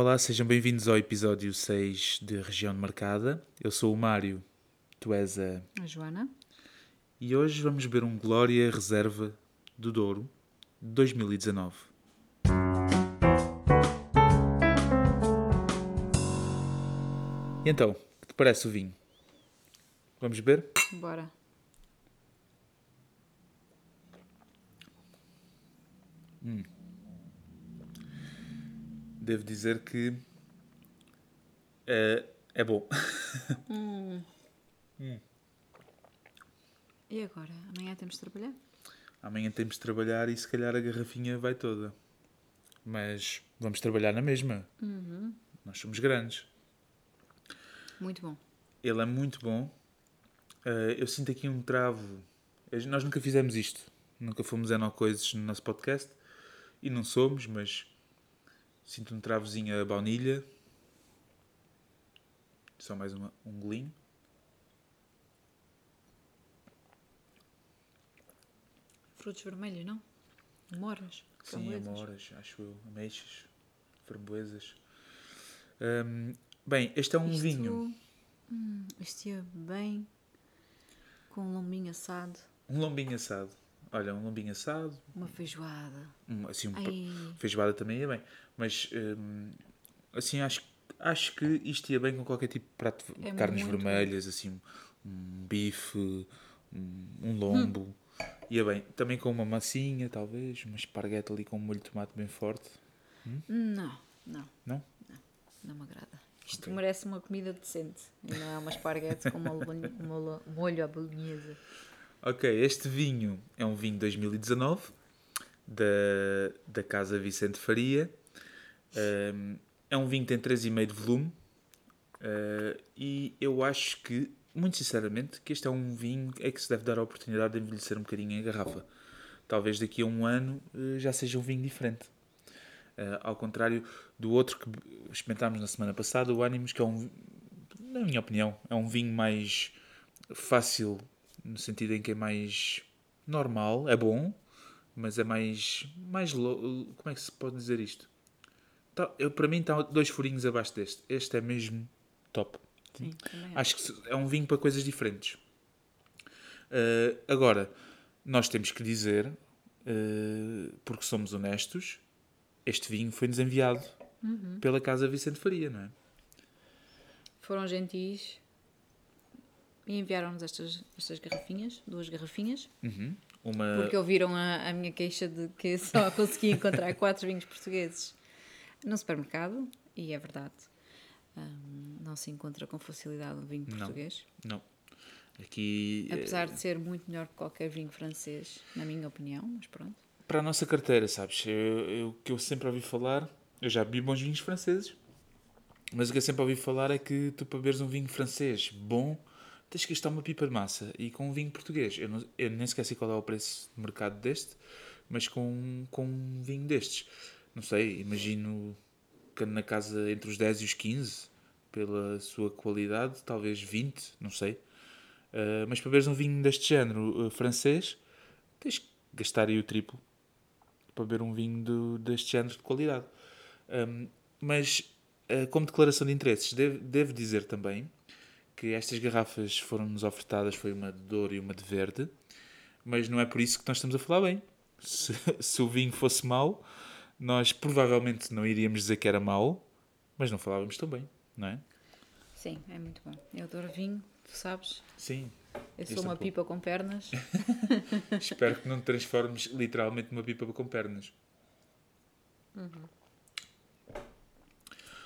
Olá, sejam bem-vindos ao episódio 6 de Região Marcada. Eu sou o Mário, tu és a. A Joana. E hoje vamos beber um Glória Reserva do Douro de 2019. E então, que te parece o vinho? Vamos beber? Bora. Devo dizer que é, é bom. E agora? Amanhã temos de trabalhar? Amanhã temos de trabalhar e se calhar a garrafinha vai toda. Mas vamos trabalhar na mesma. Nós somos grandes. Muito bom. Ele é muito bom. Eh, eu sinto aqui um travo. Eh, Nós nunca fizemos isto. Nunca fomos coisas no nosso podcast. E não somos, mas sinto um travozinho a baunilha. Só mais uma, um golinho. Frutos vermelhos, não? Moras? Sim, amoras, acho eu. Ameixas, framboesas. Hum, bem, este é um Isto- vinho. Hum, isto ia bem com um lombinho assado, Um lombinho assado. Olha, um lombinho assado. uma feijoada. um- assim, um feijoada também ia bem. Mas, hum, assim, acho, acho que isto ia bem com qualquer tipo de prato de É carnes vermelhas, assim, um bife, um, um lombo. Ia bem. Também com uma massinha, talvez, uma esparguete ali com um molho de tomate bem forte. não, não, Não? não me agrada. Isto Ok. merece uma comida decente. E não é uma esparguete com uma um molho à bolonhesa. Ok, este vinho é um vinho de 2019 da, da Casa Vicente Faria. Um, é um vinho que tem 3,5 de volume uh, e eu acho que, muito sinceramente, que este é um vinho é que se deve dar a oportunidade de envelhecer um bocadinho em garrafa. Talvez daqui a um ano uh, já seja um vinho diferente. Uh, ao contrário do outro que experimentámos na semana passada, o Animus, que é um, na minha opinião, é um vinho mais fácil, no sentido em que é mais normal, é bom, mas é mais. mais como é que se pode dizer isto? Tá, eu, para mim está dois furinhos abaixo deste. Este é mesmo top. Sim, Acho que é um vinho para coisas diferentes. Uh, agora, nós temos que dizer, uh, porque somos honestos, este vinho foi-nos enviado pela Casa Vicente Faria, não é? Foram gentis e enviaram-nos estas, estas garrafinhas, duas garrafinhas, Uhum. Uma, porque ouviram a, a minha queixa de que só consegui encontrar quatro vinhos portugueses no supermercado, e é verdade. Hum, não se encontra com facilidade um vinho Não. português, Não. Aqui. eh, apesar de ser muito melhor que qualquer vinho francês, na minha opinião, mas pronto. para a nossa carteira, sabes? O que eu sempre ouvi falar, eu já bebi bons vinhos franceses, mas o que eu sempre ouvi falar é que tu para beberes um vinho francês bom, tens que gastar uma pipa de massa. E com um vinho português, eu, não, eu nem sei qual é o preço de mercado deste, mas com, com um vinho destes, não sei, imagino que na casa entre os 10 e os 15, pela sua qualidade, talvez 20, não sei. Uh, mas para beberes um vinho deste género uh, francês, tens que gastar aí o triplo para beber um vinho do- deste género de qualidade. Um, mas, uh, como declaração de interesses, devo, devo dizer também que estas garrafas foram-nos ofertadas, foi uma de ouro e uma de verde, mas não é por isso que nós estamos a falar bem. Se, se o vinho fosse mau, nós provavelmente não iríamos dizer que era mau, mas não falávamos tão bem, não é? Sim, é muito bom. Eu adoro vinho, tu sabes. Sim. Eu sou é uma pipa com pernas. Espero que não te transformes literalmente numa pipa com pernas.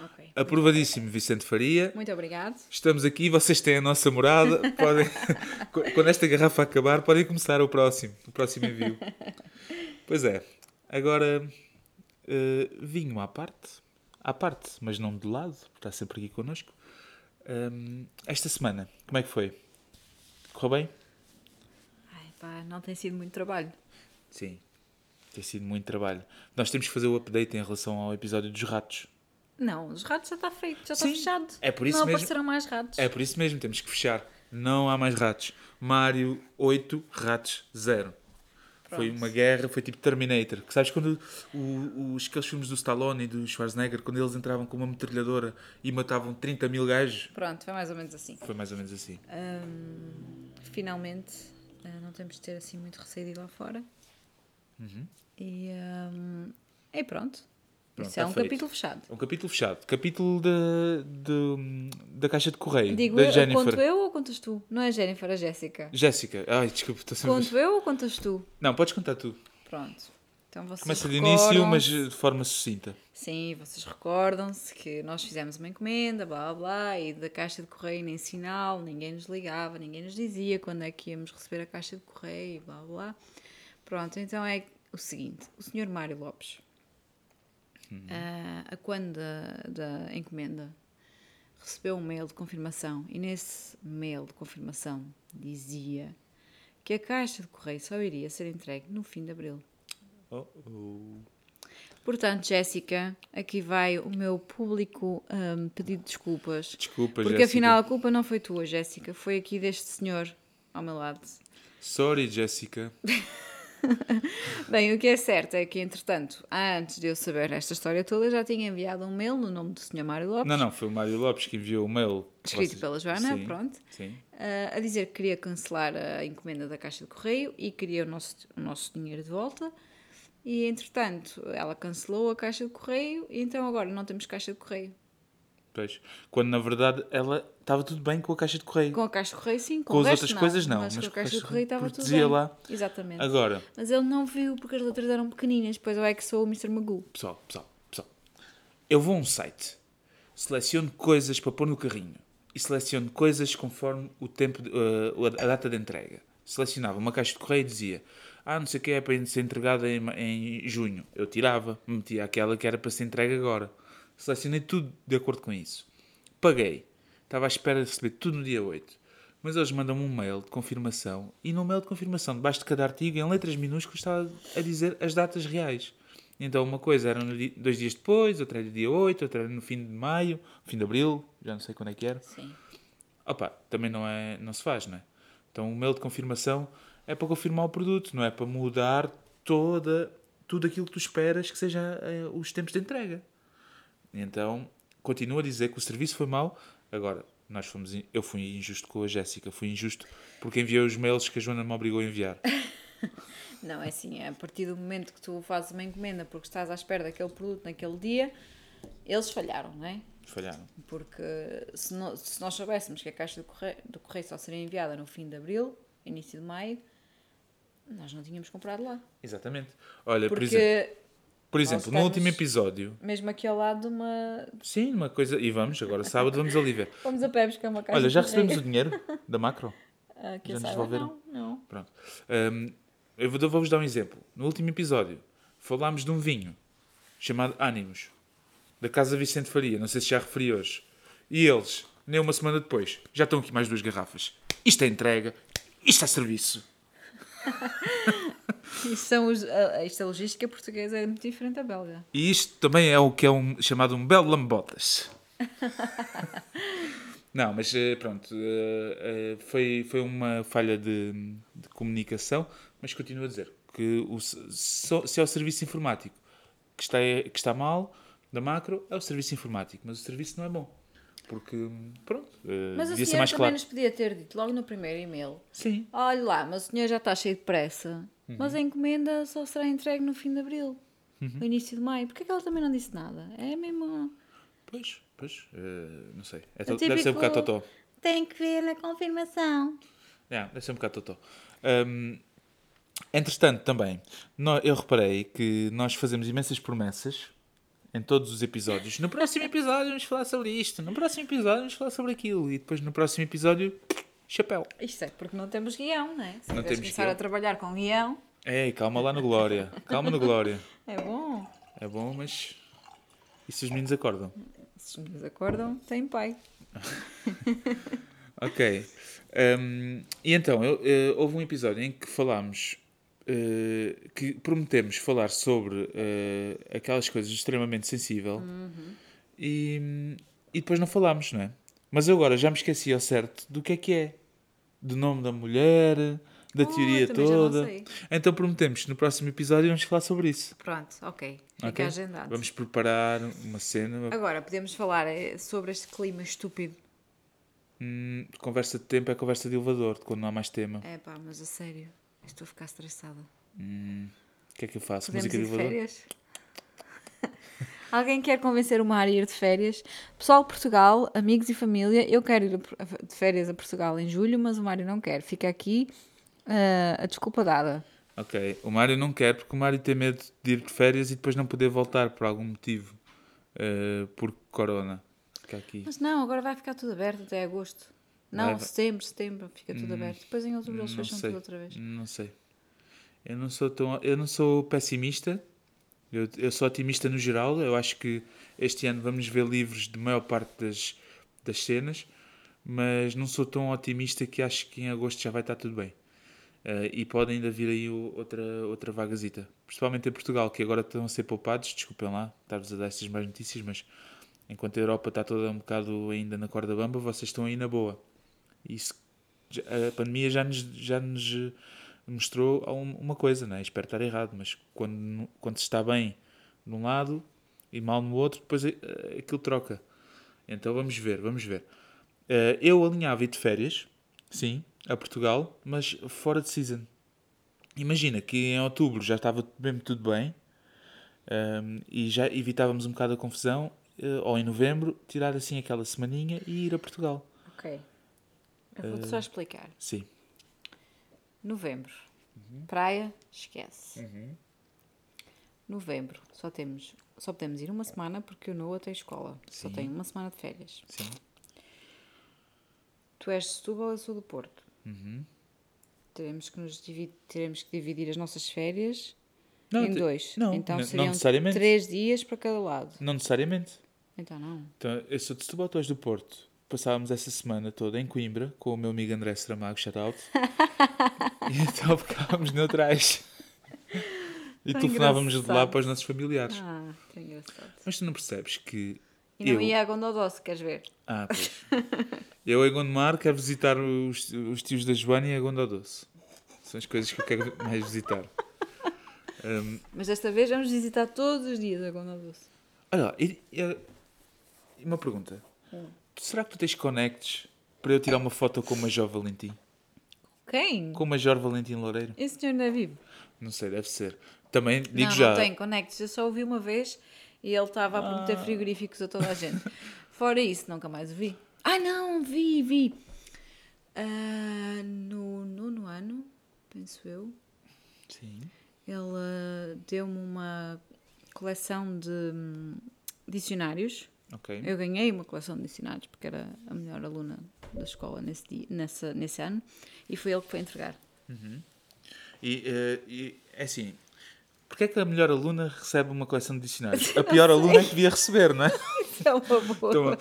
Ok. Aprovadíssimo, Vicente Faria. Muito obrigado. Estamos aqui, vocês têm a nossa morada. Podem, quando esta garrafa acabar, podem começar o próximo, o próximo envio. Pois é. Agora, eh, vinho à parte, à parte, mas não de lado, porque está sempre aqui connosco. Hum, esta semana, como é que foi? Correu bem? Ai, pá, não tem sido muito trabalho. Sim. Tem sido muito trabalho. Nós temos que fazer o update em relação ao episódio dos ratos. Não, os ratos já está feito, já Sim, está fechado. é por isso não mesmo- aparecerão mais ratos. É por isso mesmo, temos que fechar. Não há mais ratos. Mário 8, ratos 0. Foi uma guerra, foi tipo Terminator. Que sabes quando o, os, aqueles filmes do Stallone e do Schwarzenegger, quando eles entravam com uma metralhadora e matavam 30 mil gajos? Pronto, foi mais ou menos assim. Foi mais ou menos assim. Hum, finalmente, eh, não temos de ter assim muito receio de ir lá fora. Uhum. E, hum, e pronto. Pronto, Isso é tá um feito. capítulo fechado. Um capítulo fechado. Capítulo da, de- da caixa de correio. Digo da eu, Jennifer. conto eu ou contas tu? Não é Jennifer, é Jéssica. Jéssica. Ai, desculpa, estou sempre. Conto eu ou contas tu? Não, podes contar tu. Pronto. Então vocês Começa de início, mas de forma sucinta. Sim, vocês recordam-se que nós fizemos uma encomenda, blá blá e da caixa de correio nem sinal, ninguém nos ligava, ninguém nos dizia quando é que íamos receber a caixa de correio, blá blá blá. Pronto, então é o seguinte: o senhor Mário Lopes, ah, a quando da, da encomenda, recebeu um mail de confirmação, e nesse mail de confirmação dizia que a caixa de correio só iria ser entregue no fim de abril. Oh, oh. Portanto, Jéssica, aqui vai o meu público hum, pedido de desculpas. Desculpa, Porque Jéssica. afinal a culpa não foi tua, Jéssica, foi aqui deste senhor ao meu lado. Sorry, Jéssica. Bem, o que é certo é que, entretanto, antes de eu saber esta história toda, já tinha enviado um mail no nome do senhor Mário Lopes, Não, não, foi o Mário Lopes que enviou o mail. escrito vocês- pela Joana, Sim, pronto, Sim. ah, a dizer que queria cancelar a encomenda da caixa de correio e queria o nosso, o nosso dinheiro de volta. E, entretanto, ela cancelou a caixa de correio e então agora não temos caixa de correio. Pois. Quando na verdade ela estava tudo bem com a caixa de correio. Com a caixa de correio, sim. Com, Com as resto, outras coisas, não, Mas, mas com a caixa de correio estava tudo bem. lá. Exatamente. Agora, Mas ele não viu porque as letras eram pequeninas. Depois eu é que sou o Mr. Magoo. pessoal, pessoal, pessoal. Eu vou a um site, seleciono coisas para pôr no carrinho e seleciono coisas conforme o tempo, de- uh, a data de entrega. Selecionava uma caixa de correio e dizia: Ah, não sei o que é para ser entregada em, em junho. Eu tirava, metia aquela que era para ser entregue agora. Selecionei tudo de acordo com isso. Paguei. Estava à espera de receber tudo no dia 8. Mas eles mandam-me um mail de confirmação e no mail de confirmação, debaixo de cada artigo, em letras minúsculas, estava a dizer as datas reais. Então uma coisa era no di- dois dias depois, outra era no dia 8, outra era no fim de maio, fim de abril, já não sei quando é que era. Sim. Opa, também não, é, não se faz, não é? Então o mail de confirmação é para confirmar o produto, não é para mudar toda, tudo aquilo que tu esperas que seja eh, os tempos de entrega. Então, continuo a dizer que o serviço foi mau. Agora, nós fomos, eu fui injusto com a Jéssica, fui injusto porque enviei os mails que a Joana me obrigou a enviar. Não, é assim, é a partir do momento que tu fazes uma encomenda porque estás à espera daquele produto naquele dia, eles falharam, não é? Falharam. Porque se, no- se nós soubéssemos que a caixa do correio, do correio só seria enviada no fim de abril, início de maio, nós não tínhamos comprado lá. Exatamente. Olha, por Porque, exemplo, por exemplo no último episódio, mesmo aqui ao lado de uma. sim, uma coisa, e vamos, agora sábado vamos ali ver. Vamos a pé buscar uma caixa Olha, já recebemos o dinheiro da macro? Que Já nos devolveram? Não, não. Pronto. Hum, eu vou- vou-vos dar um exemplo. No último episódio, falámos de um vinho chamado Ânimos, da Casa Vicente Faria. Não sei se já referi hoje. E eles, nem uma semana depois, já estão aqui mais duas garrafas. Isto é entrega, isto é serviço. Isto, são os, a, isto a logística portuguesa é muito diferente da belga. E isto também é o que é um, chamado um belo lambotas. Não, mas eh, pronto, eh, eh, foi, foi uma falha de, de comunicação, mas continuo a dizer que o, se- é o serviço informático que está, que está mal, da macro, é o serviço informático, mas o serviço não é bom. Porque, pronto, Mas o devia ser senhor mais também claro. nos podia ter dito logo no primeiro e-mail. Sim, Olha lá, mas o senhor já está cheio de pressa. Uhum. Mas a encomenda só será entregue no fim de abril. Uhum. No início de maio. Porquê que ela também não disse nada? É mesmo. pois, pois, eh, não sei. É to- Deve ser um bocado totó. Tem que ver na confirmação. É, deve ser um bocado totó. Hum, entretanto, também, eu reparei que nós fazemos imensas promessas em todos os episódios. No próximo episódio vamos falar sobre isto, no próximo episódio vamos falar sobre aquilo, e depois no próximo episódio, chapéu. Isto é porque não temos guião, não é? Se Não temos começar guião. a trabalhar com guião, Ei, calma lá no Glória, calma no Glória. é bom. É bom, mas. E se os meninos acordam? Se os meninos acordam, tem pai. Ok. Hum, e então, eu- eh, houve um episódio em que falámos, eh, que prometemos falar sobre eh, aquelas coisas extremamente sensível e, e depois não falámos, não é? Mas eu agora já me esqueci ao certo do que é que é. Do nome da mulher, da Oh, teoria toda. Então prometemos, no próximo episódio vamos falar sobre isso. Pronto, ok. Fica ok? agendado. Vamos preparar uma cena, Agora, podemos falar eh, sobre este clima estúpido. hum, conversa de tempo é conversa de elevador, de quando não há mais tema. É pá, mas a sério, estou a ficar estressada. O que é que eu faço? Podemos Música de elevador? férias? Alguém quer convencer o Mário a ir de férias? Pessoal de Portugal, amigos e família, eu quero ir de férias a Portugal em julho, mas o Mário não quer. Fica aqui ah, a desculpa dada. Ok, o Mário não quer porque o Mário tem medo de ir de férias e depois não poder voltar por algum motivo. eh, por corona. Fica aqui. Mas não, agora vai ficar tudo aberto até agosto. Não, Vai- setembro, setembro, fica tudo aberto. Depois em outubro eles Não fecham sei. tudo outra vez. Não sei. Eu não sou tão. Eu não sou pessimista. Eu, eu sou otimista no geral. Eu acho que este ano vamos ver livros de maior parte das, das cenas, mas não sou tão otimista que acho que em agosto já vai estar tudo bem. Eh, e pode ainda vir aí outra, outra vagazita. Principalmente em Portugal, que agora estão a ser poupados. Desculpem lá estar-vos a dar estas mais notícias, mas enquanto a Europa está toda um bocado ainda na corda bamba, vocês estão aí na boa. Isso, a pandemia já nos, já nos mostrou um- uma coisa, né? espero estar errado, mas quando, quando se está bem num lado e mal no outro, depois eh, aquilo troca. Então vamos ver, vamos ver. Eh, eu alinhava ir de férias, sim, a Portugal, mas fora de season. Imagina que em outubro já estava mesmo tudo bem ehm, e já evitávamos um bocado a confusão, eh, ou em novembro, tirar assim aquela semaninha e ir a Portugal. Ok. Eu vou-te só explicar. Sim. Novembro. Uhum. Praia, esquece. Novembro. Só temos, só podemos ir uma semana porque o Noah tem escola. Só Sim. tem uma semana de férias. Sim. Tu és de Setúbal, eu sou do Porto. Uhum. Teremos que, nos dividir, teremos que dividir as nossas férias Não, em dois. Não, então não seriam necessariamente. três dias para cada lado. Não necessariamente. Então não. Então, eu sou de Setúbal, tu és do Porto. Passávamos essa semana toda em Coimbra com o meu amigo André Saramago, shout out. e então ficávamos neutrais. E Tão telefonávamos de lá para os nossos familiares. Ah, que engraçado. Mas tu não percebes que E não eu... ia a Gondodó, se queres ver. Ah, pois. eu em Gondomar quero visitar os, os tios da Joana e a Gondodoce. São as coisas que eu quero mais visitar. Hum, Mas desta vez vamos visitar todos os dias a Gondodó. olha, lá, e, e- e uma pergunta. Hum. Será que tu tens connects para eu tirar uma foto com o Major Valentim? Quem? Com o Major Valentim Loureiro? Esse senhor ainda é vivo? Não sei, deve ser. Também digo não, já. não tem conectos. Eu só o vi uma vez e ele estava a prometer Ah. frigoríficos a toda a gente. Fora isso, nunca mais o vi. Ah, não, vi, vi. Ah, no nono ano, penso eu, Sim. ele ah, deu-me uma coleção de hum, dicionários. Ok. Eu ganhei uma coleção de dicionários porque era a melhor aluna da escola nesse, dia, nessa, nesse ano e foi ele que foi entregar. E, eh, e é assim. Porquê é que a melhor aluna recebe uma coleção de dicionários? A pior aluna é que devia receber, não é? Isso é uma boa, Toma.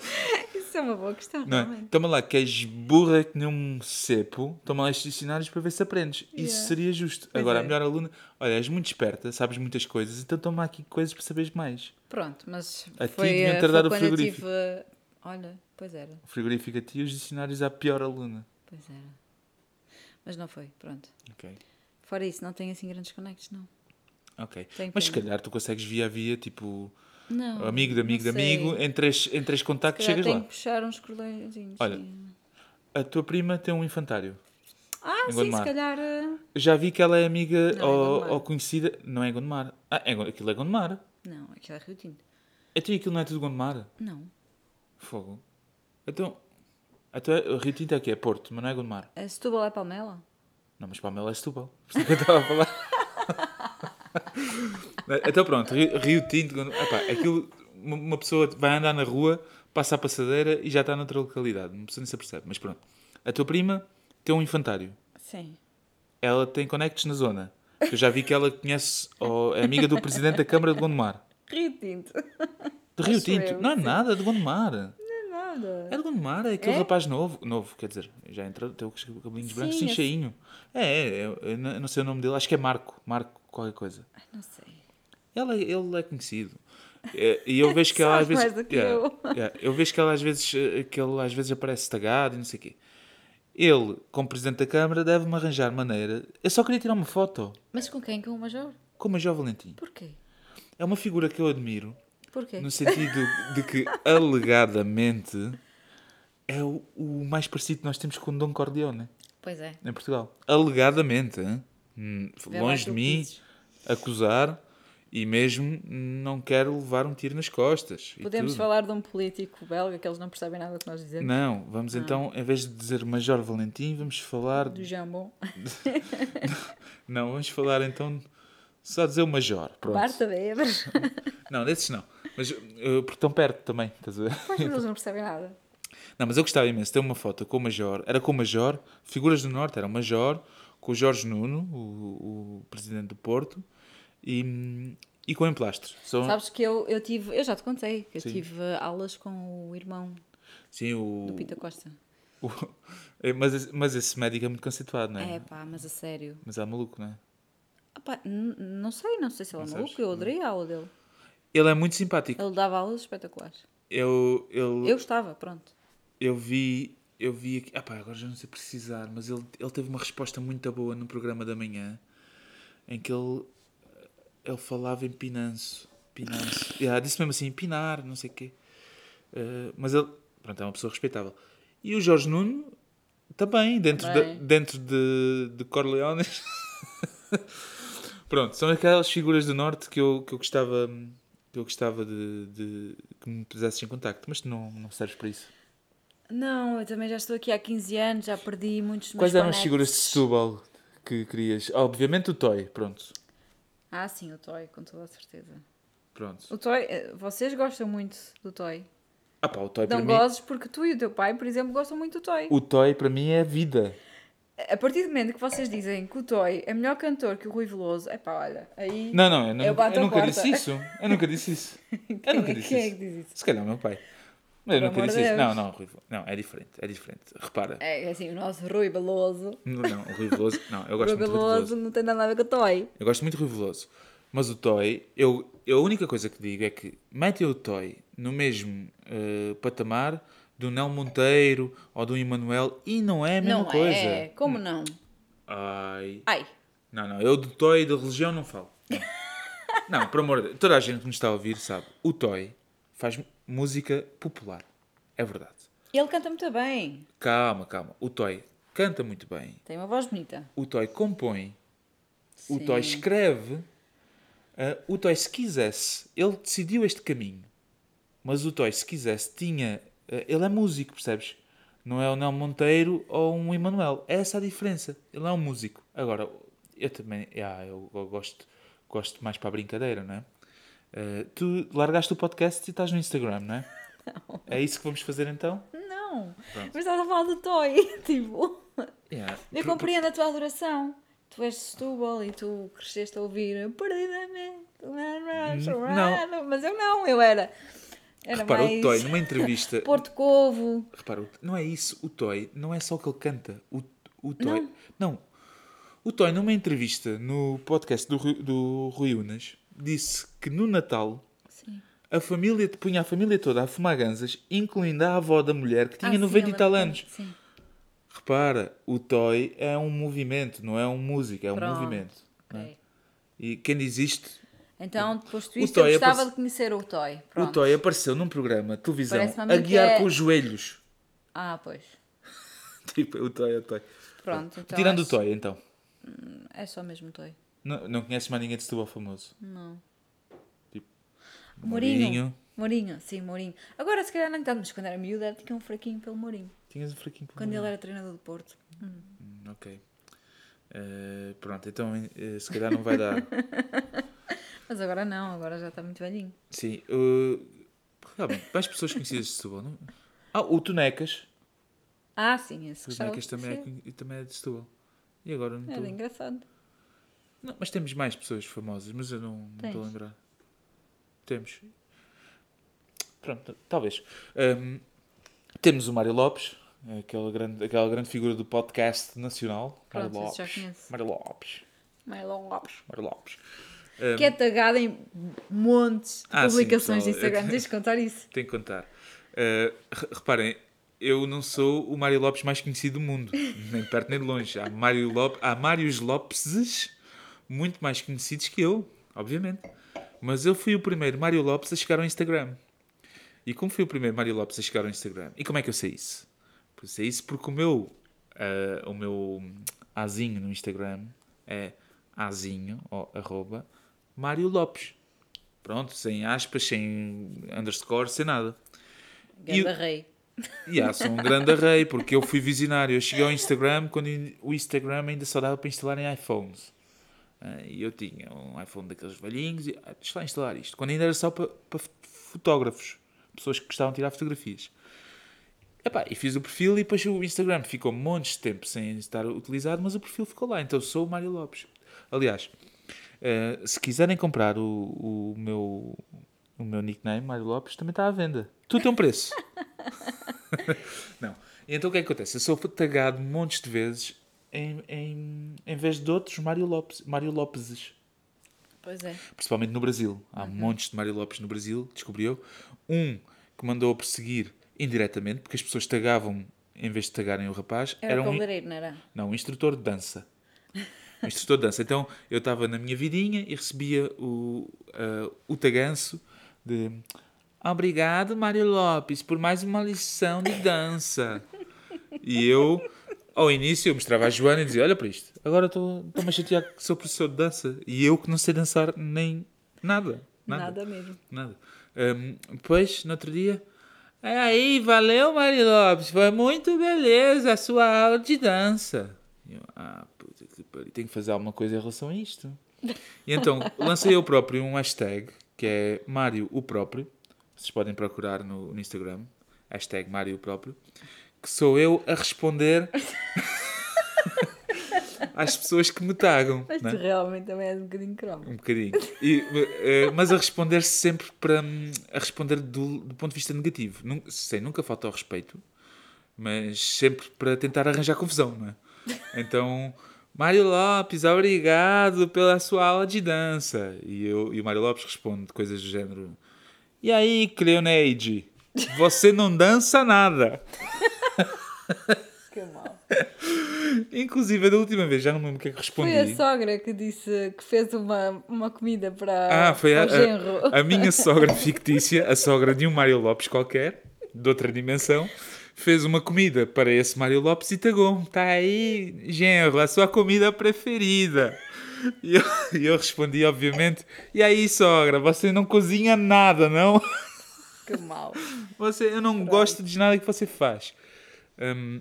Isso é uma boa questão, Não é? Toma lá, que és burra que nem um cepo, toma lá estes dicionários para ver se aprendes. Isso Yeah. seria justo. Pois Agora, é. a melhor aluna, olha, és muito esperta, sabes muitas coisas, então toma aqui coisas para saberes mais. Pronto, mas A ti foi, deviam ter foi dado o frigorífico. tive... Olha, pois era, O frigorífico a ti e os dicionários à pior aluna. pois era. Mas não foi, pronto. Ok. Fora isso, não tenho assim grandes conectos, não. Ok. Tenho Mas se calhar tu consegues via via, tipo, Não, amigo de amigo de amigo, em três, em três contactos chegas tenho lá. que puxar uns cordõezinhos. Olha. A tua prima tem um infantário. Ah, sim, Gondomar. se calhar... eh, Já vi que ela é amiga Não, é ou, Gondomar. ou conhecida. Não é Gondomar. Ah, é, aquilo é Gondomar. Não, aquilo é Rio Tinto. Então aquilo não é tudo Gondomar? Não. Fogo. Então. Então é- o Rio Tinto é o quê? É Porto, mas não é Gondomar. A Setúbal é Palmela? Não, mas Palmela é Setúbal. Por isso é que eu estava a falar. então pronto, Rio, Rio Tinto. Epá, aquilo. Uma, pessoa vai andar na rua, passa a passadeira e já está noutra localidade. Uma pessoa nem se apercebe. Mas pronto. A tua prima tem um infantário. Sim. Ela tem conectos na zona. Eu já vi que ela conhece, ou é amiga do presidente da Câmara de Gondomar. Rio Tinto. De Rio Acho Tinto. eu, não é sim. nada, de Gondomar. Não é nada. É de Gondomar, é aquele É? rapaz novo. Novo, quer dizer, já entrou, tem os cabelinhos brancos, sim, esse- cheinho. É, é, é, não não sei o nome dele, acho que é Marco. Marco, qualquer coisa. Ai, Não sei. Ele, é- ele é conhecido. É, e eu vejo que ela às vezes. Yeah, eu. yeah, eu vejo que ela às vezes, eh, que ele às vezes aparece tagado e não sei o quê. Ele, como Presidente da Câmara, deve-me arranjar maneira. Eu só queria tirar uma foto Mas com quem? Com o Major? com o Major Valentim. Porquê? É uma figura que eu admiro, Porquê? no sentido de que, alegadamente, é o, o mais parecido que nós temos com o Dom Corleone, Pois é. em Portugal. Alegadamente. Hum, longe de mim dizes. Acusar e mesmo não quero levar um tiro nas costas. Podemos falar de um político belga que eles não percebem nada do que nós dizemos. Não, vamos então, em vez de dizer Major Valentim, vamos falar. Do jambon. Não, vamos falar então. Só dizer o Major. Pronto. Barta Weber. Não, desses não. Mas uh, porque estão perto também, estás a ver? Pois, eles não percebem nada. Não, mas eu gostava imenso de ter uma foto com o Major. Era com o Major, figuras do Norte, era o Major, com o Jorge Nuno, o presidente do Porto, e, e com. São, Sabes que eu, eu tive, eu já te contei, que eu Sim. tive aulas com o irmão sim, o. do Pita Costa. o- é, mas, esse- mas esse médico é muito conceituado, não é? É pá, mas a sério. Mas é maluco, não é? Ah pá, não sei, não sei se ele é maluco, eu adorei a aula dele. Ele é muito simpático. Ele dava aulas espetaculares. Eu, eu, Eu estava, pronto. eu vi. Eu vi aqui. Ah pá, agora já não sei precisar, mas ele, ele teve uma resposta muito boa no programa da manhã em que ele, ele falava em Pinanço. Pinanço. Yeah, disse mesmo assim, Pinar, não sei o quê. Eh, mas ele, pronto, é uma pessoa respeitável. E o Jorge Nuno também, dentro, Também. De, dentro de, de Corleones. pronto, são aquelas figuras do Norte que eu, que eu gostava. Que eu gostava de, de que me pusesses em contacto, mas tu não, não serves para isso. Não, eu também já estou aqui há 15 anos, já perdi muitos Quais eram as figuras de Setúbal que querias? Obviamente o Toy, pronto. Ah, sim, o Toy, com toda a certeza. Pronto. O Toy, eh, vocês gostam muito do Toy. Ah pá, o Toy para Não mim. gozes porque tu e o teu pai, por exemplo, gostam muito do Toy. O Toy para mim é vida. A partir do momento que vocês dizem que o Toy é melhor cantor que o Rui Veloso, é pá, olha, aí. Não, não, eu, não, Eu eu a nunca porta. disse isso. Eu nunca disse isso. Eu nunca disse Quem é isso. que diz isso? Se calhar o meu pai. Mas eu Por nunca disse isso. Não, não, Rui, não, é diferente, é diferente. Repara. É assim, o nosso Rui Veloso. Não, não, o Rui Veloso. Não, eu gosto Rui muito do Rui Veloso não tem nada a ver com o Toy. Eu gosto muito do Rui Veloso. Mas o Toy, eu, eu a única coisa que digo é que metem o Toy no mesmo eh, patamar do Nel Monteiro ou do Emanuel e não é a mesma não coisa. é? Como não? Ai. Ai, Não, não, eu do Toy da religião não falo. Não, não por amor de Deus, toda a gente que nos está a ouvir sabe, o Toy faz música popular. É verdade. ele canta muito bem. Calma, calma. O Toy canta muito bem. Tem uma voz bonita. O Toy compõe. O Sim. Toy escreve. Ah, o Toy, se quisesse, ele decidiu este caminho. Mas o Toy, se quisesse, tinha. ah, ele é músico, percebes? Não é o Nel Monteiro ou um Emanuel. É essa a diferença. Ele é um músico. Agora, eu também. ah, eu, eu gosto, gosto mais para a brincadeira, não é? Ah, tu largaste o podcast e estás no Instagram, não é? É isso que vamos fazer então? Não, Pronto. mas estás a falar do Toy. tipo, Yeah. eu Por- compreendo a tua adoração. Tu és de Setúbal e tu cresceste a ouvir perdidamente. Não. Mas eu não, eu era. Era Repara, mais o Toy, numa entrevista. Porto Covo. Repara, o- não é isso. O Toy não é só o que ele canta. O, o Toy. Não. O Toy, numa entrevista no podcast do, do Rui Unas, disse que no Natal Sim. a família punha a família toda a fumar ganzas, incluindo a avó da mulher que tinha Ah, 90 sim, e tal anos. Sim. Repara, o Toy é um movimento, não é um música, é um Pronto, movimento. é? E quem diz isto, Então, depois O isto, eu gostava de conhecer o Toy. o Pronto. Toy apareceu num programa de televisão a guiar é- com os joelhos. Ah, pois. Tipo, o Toy é o Toy. Pronto. Então Tirando é, o Toy, então. É só mesmo o Toy. Não, não conheces mais ninguém de Setúbal famoso? Não. Tipo, Mourinho. Mourinho, sim, Mourinho. Agora se calhar não tanto, mas quando era miúda tinha um fraquinho pelo Mourinho. Tinhas um fraquinho por Quando Mourinho. ele era treinador do Porto. Hum, Ok. Eh, pronto, então eh, se calhar não vai dar. Mas agora não, agora já está muito velhinho. Sim. Uh, realmente, mais pessoas conhecidas de Setúbal, não? Ah, o Tunecas. Ah, sim, esse O de também é, também é de Setúbal. E agora não Era estou... engraçado. Não, mas temos mais pessoas famosas, mas eu não não estou a lembrar. Temos. Pronto, talvez. Ahm, temos o Mário Lopes, aquela grande, aquela grande figura do podcast nacional. Pronto, Mário Lopes. Mário Lopes. Marlon Lopes. Mário Lopes. Que é tagado em montes de Ah, sim, publicações pessoal, de Instagram. Tens de contar isso. Tenho que contar. Uh, re- reparem, eu não sou o Mário Lopes mais conhecido do mundo, nem perto nem de longe. Há, Mário Lopes, há Mários Lopes muito mais conhecidos que eu, obviamente. Mas eu fui o primeiro Mário Lopes a chegar ao Instagram. E como fui o primeiro Mário Lopes a chegar ao Instagram? E como é que eu sei isso? Eu sei isso porque o meu, uh, o meu azinho no Instagram é azinho, ou arroba, Mário Lopes. Pronto, sem aspas, sem underscore, sem nada. Grande e, rei. Yeah, sou um grande rei, porque eu fui visionário. Eu cheguei ao Instagram quando o Instagram ainda só dava para instalar em iPhones. Uh, e eu tinha um iPhone daqueles velhinhos e ah, deixa lá instalar isto. Quando ainda era só para, para fotógrafos, pessoas que gostavam de tirar fotografias. E fiz o perfil e depois o Instagram ficou montes de tempo sem estar utilizado, mas o perfil ficou lá. Então sou o Mário Lopes. Aliás, uh, se quiserem comprar o, o, meu, o meu nickname, Mário Lopes, também está à venda. Tudo tem um preço. não. Então o que é que acontece? Eu sou tagado montes de vezes em, em, em vez de outros Mário Lopes, Mário Lopeses. Pois é. Principalmente no Brasil. Há uhum. montes de Mário Lopes no Brasil, descobriu. Um que mandou a perseguir indiretamente, porque as pessoas tagavam, em vez de tagarem o rapaz, era, era um. não era? Não, um instrutor de dança. Um instrutor de dança. Então eu estava na minha vidinha e recebia o, uh, o taganço de Obrigado, Mário Lopes, por mais uma lição de dança. E eu, ao início, eu mostrava a Joana e dizia: Olha para isto, agora estou-me a chatear que sou professor de dança. E eu que não sei dançar nem nada. Nada, nada mesmo. Nada. Um, depois, no outro dia, aí, valeu, Mário Lopes, foi muito beleza a sua aula de dança. Eu, ah, puta que pariu, tenho que fazer alguma coisa em relação a isto. E então, lancei eu próprio um hashtag, que é Mário o próprio, vocês podem procurar no, no Instagram, hashtag Mário próprio, que sou eu a responder às pessoas que me tagam. Mas tu é? realmente também és um bocadinho cromo. Um bocadinho. E, uh, mas a responder sempre para. a responder do, do ponto de vista negativo. Nunca, sei, nunca falta ao respeito, mas sempre para tentar arranjar confusão, não é? Então. Mário Lopes, obrigado pela sua aula de dança. E, eu, e o Mário Lopes responde coisas do género: e aí, Cleoneide? Você não dança nada. que mal. Inclusive, da última vez, já não me lembro o que é que respondi. Foi a sogra que disse que fez uma, uma comida para, ah, foi a, o genro. A, a minha sogra fictícia, a sogra de um Mário Lopes qualquer, de outra dimensão, fez uma comida para esse Mário Lopes e tagou Está aí, genro, a sua comida preferida. E eu, eu respondi, obviamente, e aí, sogra, você não cozinha nada, não? Que mal. Você, eu não Pronto. gosto de nada que você faz. Um,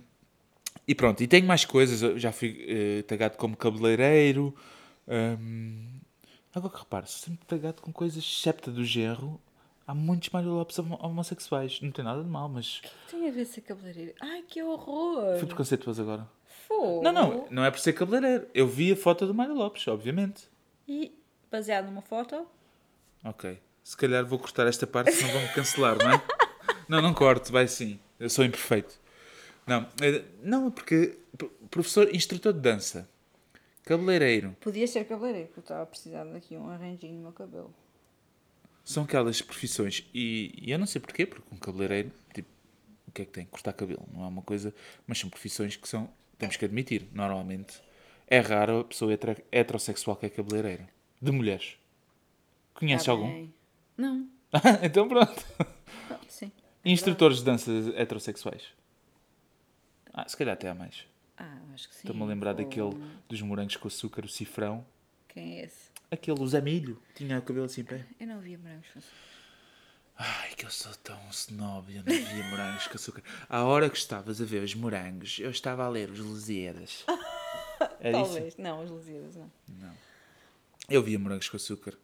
e pronto, e tenho mais coisas. Eu já fui uh, tagado como cabeleireiro. Um, agora que repare, sempre tagado com coisas excepto do genro. Há muitos Mário Lopes homossexuais. Não tem nada de mal, mas. O que tem a ver ser cabeleireiro? Ai, que horror! Fui preconceituoso agora. Fogo. Não, não, não é por ser cabeleireiro. Eu vi a foto do Mário Lopes, obviamente. E baseado numa foto? Ok. Se calhar vou cortar esta parte, senão vão-me cancelar, não é? não, não corto, vai sim. Eu sou imperfeito. Não, eh, não, porque professor, instrutor de dança, cabeleireiro. Podia ser cabeleireiro, porque eu estava precisando aqui um arranjinho no meu cabelo. São aquelas profissões, e, e eu não sei porquê, porque um cabeleireiro, tipo, o que é que tem? Cortar cabelo, não é uma coisa, mas são profissões que são temos que admitir, normalmente é raro a pessoa heterossexual que é cabeleireira. De mulheres. Conheces ah, algum? Não. então pronto. sim. Instrutores de dança heterossexuais? Ah, se calhar até há mais. Ah, acho que sim. Estou-me a lembrar daquele dos morangos com açúcar, o cifrão. Quem é esse? Aquele, o Zé Milho. Tinha o cabelo assim pé. Eu não via morangos com açúcar. Ai, que eu sou tão snob, eu não via morangos com açúcar. À hora que estavas a ver os morangos, eu estava a ler os Lusíadas. Talvez, isso? não, os Lusíadas não. Não. Eu via morangos com açúcar.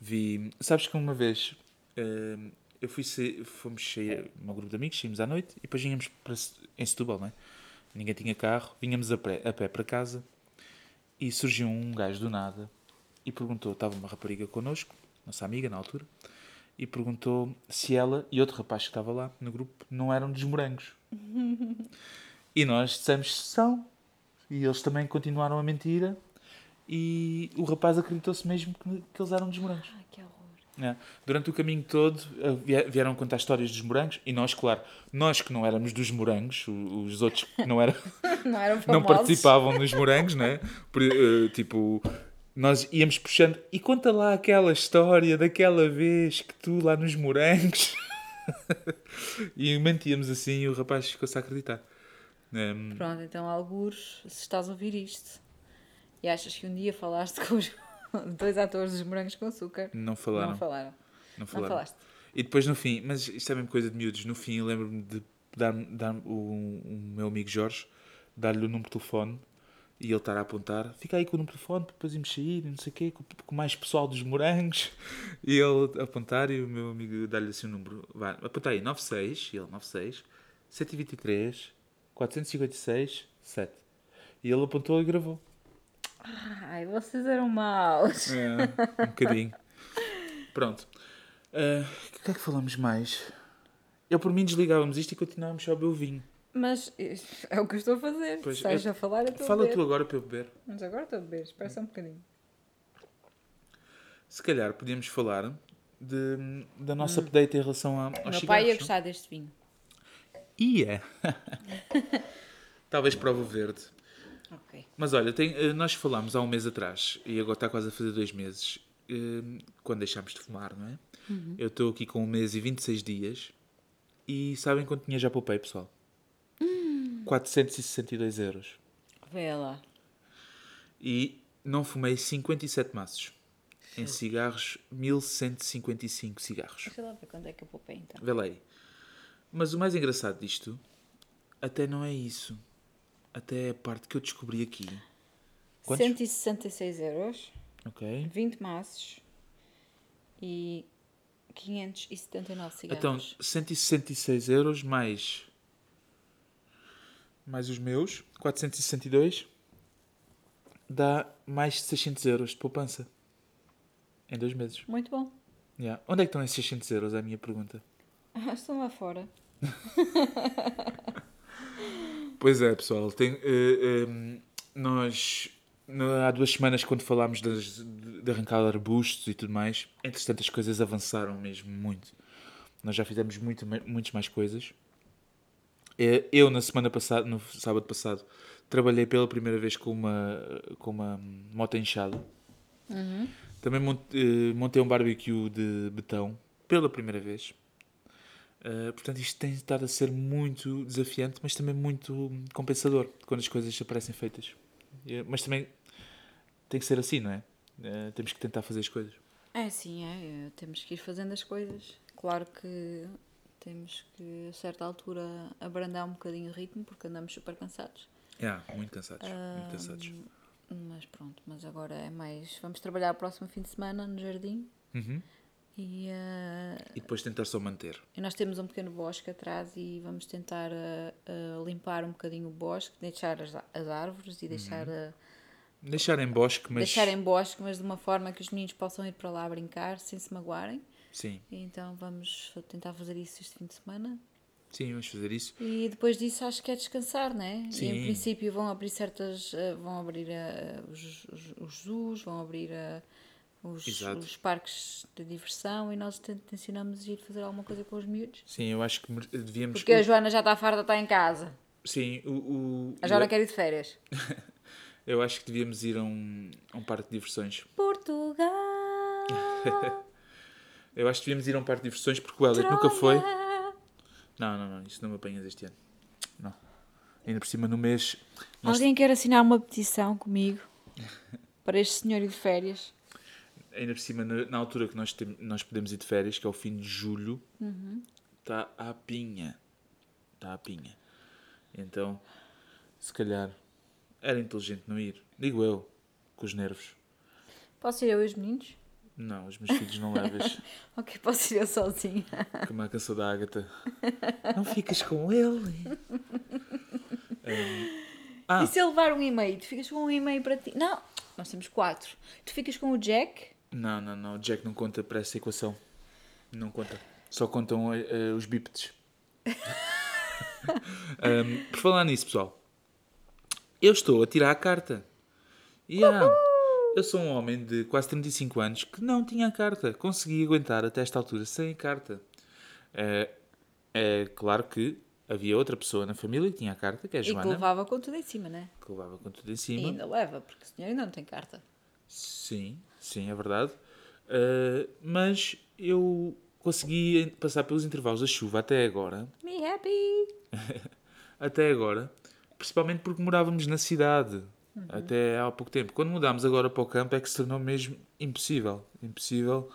Vi. Sabes que uma vez uh, eu fui sair, fomos sair, um grupo de amigos, saímos à noite e depois vínhamos para, em Setúbal, não é? Ninguém tinha carro, vínhamos a pé, a pé para casa e surgiu um gajo do nada e perguntou: estava uma rapariga connosco, nossa amiga na altura e perguntou se ela e outro rapaz que estava lá no grupo não eram dos morangos. e nós dissemos são. E eles também continuaram a mentira. E o rapaz acreditou-se mesmo que, que eles eram dos morangos. Ai, que horror. É. Durante o caminho todo eh, vie- vieram contar histórias dos morangos e nós, claro, nós que não éramos dos morangos, os outros que não, eram, Não eram não participavam nos morangos, né? Eh, tipo, nós íamos puxando e conta lá aquela história daquela vez que tu lá nos morangos e mentíamos assim e o rapaz ficou-se a acreditar. Em, Pronto, então, algures, se estás a ouvir isto e achas que um dia falaste com os dois atores dos morangos com açúcar, não falaram. não falaram. Não Não falaram. falaste. E depois no fim, mas isto é mesmo coisa de miúdos, no fim eu lembro-me de dar, dar o, o meu amigo Jorge, dar-lhe o número de telefone e ele estar a apontar, fica aí com o número de telefone para depois irmos sair, e não sei o quê, com, com mais pessoal dos morangos, e ele apontar e o meu amigo dar-lhe assim o número, vai, apontar aí, 96, e ele 96, 123, 456, 7. E ele apontou e gravou. Ai, vocês eram maus. É, um bocadinho. Pronto. Ah, O que é que falamos mais? Eu por mim desligávamos isto e continuávamos só a beber o vinho. Mas eh, é o que eu estou a fazer. Pois, estás é- a falar, eu estou Fala a beber. tu agora para eu beber. Mas agora estou a beber, espera só um bocadinho. Se calhar podíamos falar de, da nossa update em relação a, aos Hum. meu cigarros. pai ia gostar deste vinho. Ia. Talvez prova verde. Ok. Mas olha, tem- eh, nós falámos há um mês atrás, e agora está quase a fazer dois meses, eh, quando deixámos de fumar, não é? Eu estou aqui com um mês e 26 dias, e sabem quanto tinha já poupei, pessoal? 462 euros. Vê lá. E não fumei 57 maços. Em cigarros, 1155 cigarros. Deixa lá ver quando é que eu poupei então. Vê lá aí. Mas o mais engraçado disto, até não é isso. Até a parte que eu descobri aqui. Quantos? 166 euros, Ok. 20 maços e 579 Então, cigarros. 166 euros mais. Mais os meus, 462. Dá mais de 600 euros de poupança. Em dois meses. Muito bom. Yeah. Onde é que estão esses 600 euros? É a minha pergunta. Ah, Estão lá fora. Pois é, pessoal. Tem, eh, eh, nós, no- há duas semanas, quando falámos das, de arrancar arbustos e tudo mais, entretanto as coisas avançaram mesmo muito. Nós já fizemos muito, muitas mais coisas. Eh, Eu, na semana passada, no sábado passado, trabalhei pela primeira vez com uma, com uma moto enxada. Também mont- eh, montei um barbecue de betão pela primeira vez. Uh, portanto, isto tem estado a ser muito desafiante, mas também muito compensador quando as coisas aparecem feitas. Eh, Mas também tem que ser assim, não é? Uh, temos que tentar fazer as coisas. É, sim, é. é, Temos que ir fazendo as coisas. Claro que temos que, a certa altura, abrandar um bocadinho o ritmo, porque andamos super cansados. Yeah, muito cansados. Muito cansados. Mas pronto, mas agora é mais. Vamos trabalhar o próximo fim de semana no jardim Uhum. E, eh, E depois tentar só manter. e nós temos um pequeno bosque atrás e vamos tentar eh, eh, limpar um bocadinho o bosque, deixar as, as árvores e deixar, eh, Deixar em bosque, mas. deixar em bosque, mas de uma forma que os meninos possam ir para lá brincar sem se magoarem. Sim, E então vamos tentar fazer isso este fim de semana. sim, vamos fazer isso. E depois disso acho que é descansar, né? E Sim. em princípio vão abrir certas. vão abrir os, os, os zoos, vão abrir os, os parques de diversão e nós ten- tencionamos ir fazer alguma coisa com os miúdos. Sim, eu acho que devíamos. Porque a Joana já está farta estar em casa. Sim, o. o- A Joana quer ir de férias. Eu acho que devíamos ir a um, a um parque de diversões. Portugal! Eu acho que devíamos ir a um parque de diversões porque o Elliot nunca foi. Não, não, não, isso não me apanhas este ano. Não. Ainda por cima no mês. Nós, Alguém quer assinar uma petição comigo para este senhor ir de férias? Ainda por cima, na, na altura que nós, tem, nós podemos ir de férias, que é o fim de julho, está à pinha. Está à pinha. Então, se calhar, era inteligente não ir. Digo eu, com os nervos. Posso ir eu e os meninos? Não, os meus filhos não leves. Ok, posso ir eu sozinha. Como a canção da Ágata. Não ficas com ele. Hum, ah, E se eu levar um e-mail? Tu ficas com um e-mail para ti? Não, nós temos quatro. Tu ficas com o Jack? Não, não, não. O Jack não conta para essa equação. Não conta. Só contam eh, os bípedes. Ahm, por falar nisso, pessoal. Eu estou a tirar a carta. Yeah. Eu eu sou um homem de quase 35 anos que não tinha a carta. Consegui aguentar até esta altura sem a carta. É, é claro que havia outra pessoa na família que tinha a carta, que é a E que Joana, levava com tudo em cima, né? que levava com tudo em E cima. ainda leva, porque o senhor ainda não tem carta. Sim, sim, é verdade. Uh, mas eu consegui passar pelos intervalos da chuva até agora, Me happy! até agora, principalmente porque morávamos na cidade até há pouco tempo. Quando mudámos agora para o campo é que se tornou mesmo impossível. Impossível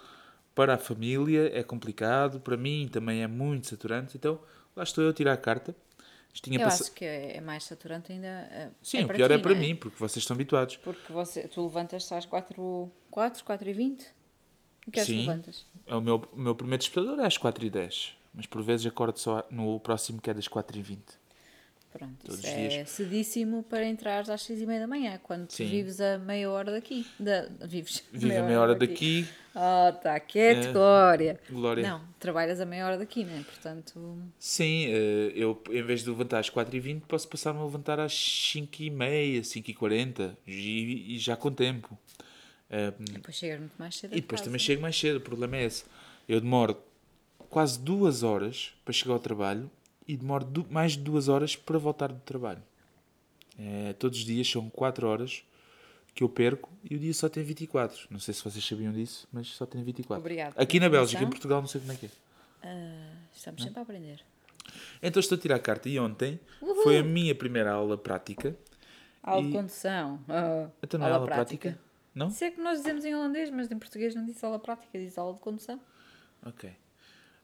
para a família, é complicado, para mim também é muito saturante. Então lá estou eu a tirar a carta. Tinha Eu passa- acho que é é mais saturante ainda. é- Sim, é o pior ti, é para não mim, porque vocês estão habituados. Porque você, tu levantas-te às 4, 4, 4 e 20? E que horas Sim. levantas? É o meu, o meu primeiro despertador é às 4h10, mas por vezes acordo só no próximo que é das 4h20. Pronto, Todos isso os é dias. cedíssimo para entrares às 6 e meia da manhã, quando tu Sim. vives a meia hora daqui. Da, vives Vivo a meia hora daqui, Oh, tá quieto, É. Glória. Glória. Não, trabalhas a meia hora daqui, né? Portanto, Sim, eh, eu em vez de levantar às 4h20 posso passar-me a levantar às 5h30, 5h40 e, e já com tempo. Depois chegas muito mais cedo. e depois casa. também chego mais cedo, o problema é esse. Eu demoro quase duas horas para chegar ao trabalho e demoro mais de duas horas para voltar do trabalho. Eh, todos os dias são 4 horas que eu perco e o dia só tem 24. Não sei se vocês sabiam disso, mas só tem 24. Obrigado Aqui na Bélgica, em informação. Portugal, não sei como é que é. Ah, estamos sempre a aprender. Então estou a tirar a carta e ontem foi a minha primeira aula prática. Aula de condução. ah, Então não é aula prática? Não? Isso é que nós dizemos em holandês, mas em português não diz aula prática, diz aula de condução. Ok.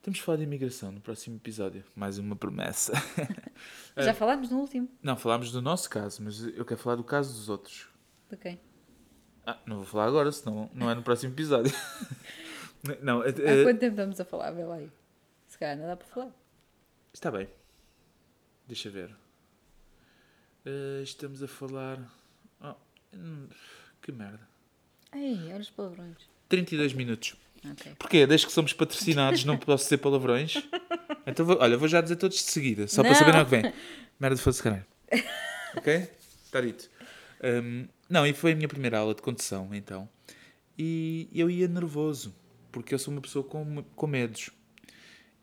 Temos de falar de imigração no próximo episódio. Mais uma promessa. É. Já falámos no último. não, falámos do nosso caso, mas eu quero falar do caso dos outros. De quem? Ah, não vou falar agora, senão não é no próximo episódio. não, eh, Há eh, quanto tempo estamos a falar? Vê lá aí. Se calhar não dá para falar. está bem. Deixa ver. Eh, estamos a falar. Oh, hum, que merda. Ei, olha os palavrões. 32 minutos. Ok. Porquê? Desde que somos patrocinados não posso ser palavrões. Então, vou, olha, vou já dizer todos de seguida, só para Não. saberem o que vem. Merda de fosse caralho. Ok? Está dito. Hum, não, e foi a minha primeira aula de condução, então. E eu ia nervoso, porque eu sou uma pessoa com, com medos.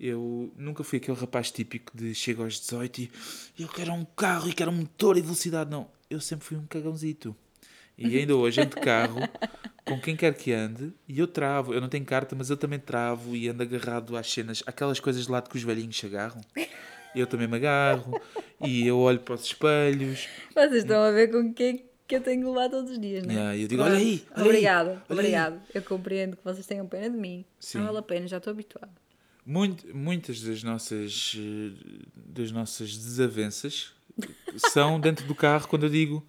Eu nunca fui aquele rapaz típico de chego aos 18 e eu quero um carro e quero um motor e velocidade. Não, eu sempre fui um cagãozito. E ainda hoje ando de carro com quem quer que ande e eu travo. Eu não tenho carta, mas eu também travo e ando agarrado às cenas, aquelas coisas de lado que os velhinhos se agarram. Eu também me agarro e eu olho para os espelhos. Vocês estão a ver com quem que eu tenho que levar todos os dias, não é? Yeah, eu digo, olha aí, olha aí, Obrigada, olha aí. obrigado. Eu compreendo que vocês tenham pena de mim. Sim. Não vale a pena, já estou habituada. Muito, muitas das nossas, das nossas desavenças são dentro do carro quando eu digo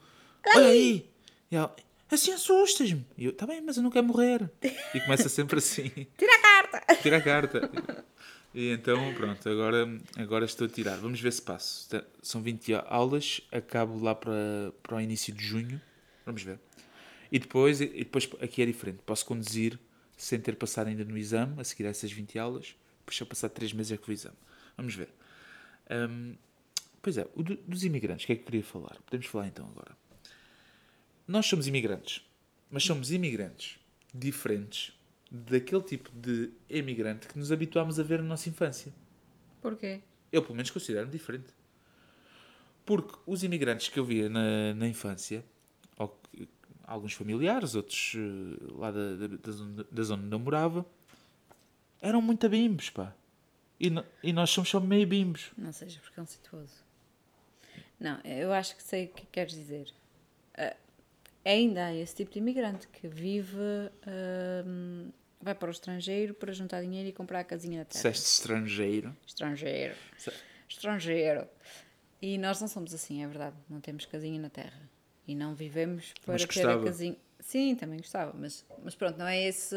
olha aí, e ela, assim assustas-me. E eu, tá bem, mas eu não quero morrer. E começa sempre assim. Tira a carta! Tira a carta. E então, pronto, agora, agora estou a tirar. Vamos ver se passo. São 20 aulas, acabo lá para, para o início de junho. Vamos ver. E depois, e depois aqui é diferente. Posso conduzir sem ter passado ainda no exame, a seguir a essas 20 aulas. Depois, passar 3 meses, é que ao exame. Vamos ver. Hum, pois é, o do- dos imigrantes, o que é que eu queria falar? Podemos falar então agora. Nós somos imigrantes, mas somos imigrantes diferentes daquele tipo de imigrante que nos habituámos a ver na nossa infância. Porquê? Eu, pelo menos, considero-me diferente. Porque os imigrantes que eu via na, na infância, ou alguns familiares, outros eh, lá da, da, da zona, da zona onde eu morava, eram muito bimbos, pá. E, no- e nós somos só meio bimbos. Não seja preconceituoso. Não, eu acho que sei o que queres dizer. Ah, ainda há esse tipo de imigrante que vive, ahm, vai para o estrangeiro para juntar dinheiro e comprar a casinha na terra. Disseste estrangeiro. Estrangeiro. Se- Estrangeiro. E nós não somos assim, é verdade. Não temos casinha na terra. E não vivemos para Mas ter a casinha. Sim, também gostava. Mas, mas pronto, não é esse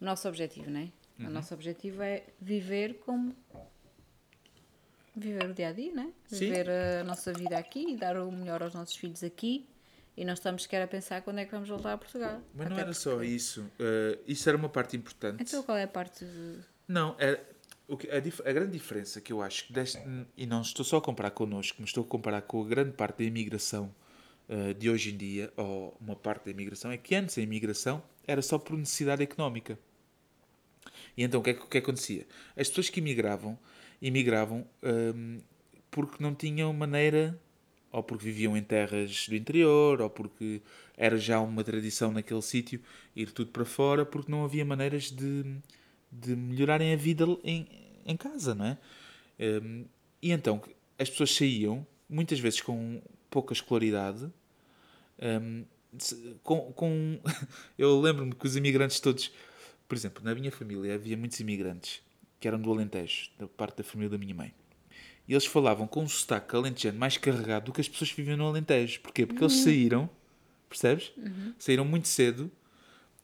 o nosso objetivo, não é? Uhum. O nosso objetivo é viver como. Viver o dia a dia, não é? Sim. Viver a nossa vida aqui e dar o melhor aos nossos filhos aqui. E não estamos sequer a pensar quando é que vamos voltar a Portugal. Mas não Até era porque- só isso. Eh, isso era uma parte importante. Então qual é a parte de. Não, é, o que, a, dif- a grande diferença que eu acho que deste, e não estou só a comparar connosco, mas estou a comparar com a grande parte da imigração uh, de hoje em dia, ou uma parte da imigração, é que antes a imigração era só por necessidade económica. E então o que é que, o que acontecia? As pessoas que imigravam, imigravam um, porque não tinham maneira, ou porque viviam em terras do interior, ou porque era já uma tradição naquele sítio ir tudo para fora, porque não havia maneiras de, de melhorarem a vida em, em casa, não é? Um, e então as pessoas saíam, muitas vezes com pouca escolaridade, um, com, com eu lembro-me que os imigrantes todos por exemplo, na minha família havia muitos imigrantes que eram do Alentejo, da parte da família da minha mãe. E eles falavam com um sotaque alentejano mais carregado do que as pessoas que viviam no Alentejo. Porquê? Porque uhum. eles saíram, percebes? Uhum. Saíram muito cedo,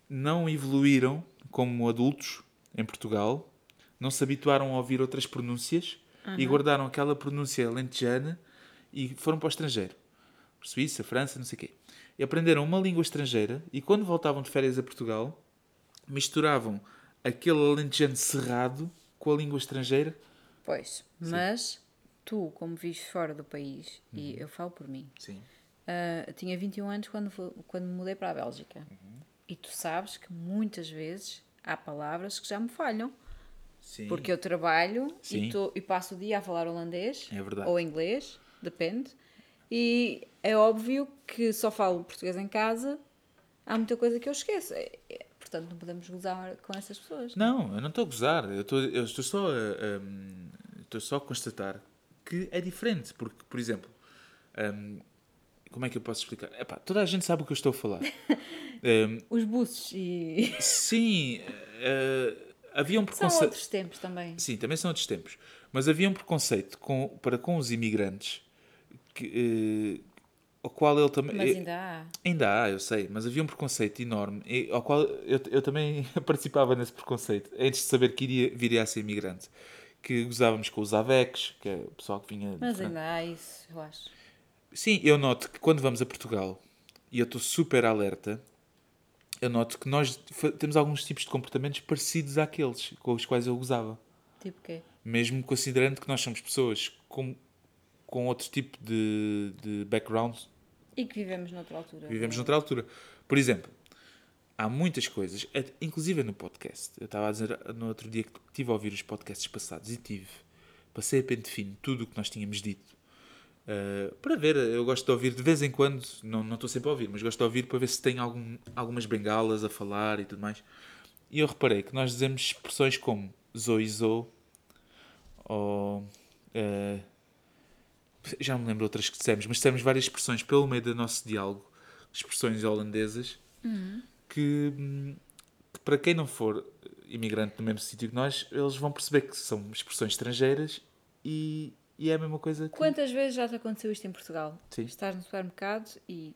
não evoluíram como adultos em Portugal, não se habituaram a ouvir outras pronúncias uhum. e guardaram aquela pronúncia alentejana e foram para o estrangeiro. Suíça, França, não sei o quê. E aprenderam uma língua estrangeira e quando voltavam de férias a Portugal misturavam aquele alentejano cerrado com a língua estrangeira. Pois, Sim. mas tu, como vives fora do país, uhum. e eu falo por mim. Uh, tinha 21 anos quando, quando me mudei para a Bélgica. Uhum. E tu sabes que muitas vezes há palavras que já me falham. Sim. Porque eu trabalho e, tô, e, passo o dia a falar holandês é ou inglês, depende. E é óbvio que só falo português em casa, há muita coisa que eu esqueço. É, é, Portanto, não podemos gozar com essas pessoas. Não, eu não estou a gozar. Eu estou, eu estou só a, um, estou só a constatar que é diferente. Porque, por exemplo, um, como é que eu posso explicar? Epá, toda a gente sabe o que eu estou a falar. um, Os buços e. Sim, uh, havia um preconceito. São outros tempos também. Sim, também são outros tempos. Mas havia um preconceito com, para com os imigrantes que, uh, ao qual ele também. Mas ainda há. Ainda há, eu sei, mas havia um preconceito enorme, ao qual eu, eu também participava nesse preconceito, antes de saber que iria, viria a ser imigrante. Que gozávamos com os AVECs, que é o pessoal que vinha. Mas ainda há isso, eu acho. Sim, eu noto que quando vamos a Portugal, e eu estou super alerta, eu noto que nós temos alguns tipos de comportamentos parecidos àqueles com os quais eu gozava. Tipo quê? Mesmo considerando que nós somos pessoas com com outro tipo de, de background. E que vivemos noutra altura. Vivemos noutra altura. Por exemplo, há muitas coisas, é, inclusive no podcast. Eu estava a dizer no outro dia que estive a ouvir os podcasts passados e tive, passei a pente fino tudo o que nós tínhamos dito. Uh, para ver, eu gosto de ouvir de vez em quando, não, estou sempre a ouvir, mas gosto de ouvir para ver se tem algum, algumas bengalas a falar e tudo mais. E eu reparei que nós dizemos expressões como zo e zo, ou uh, já me lembro outras que dissemos, mas dissemos várias expressões pelo meio do nosso diálogo, expressões holandesas, uhum. Que, que, para quem não for imigrante no mesmo sítio que nós, eles vão perceber que são expressões estrangeiras e, e é a mesma coisa que... Quantas vezes já te aconteceu isto em Portugal? Sim. Estás no supermercado e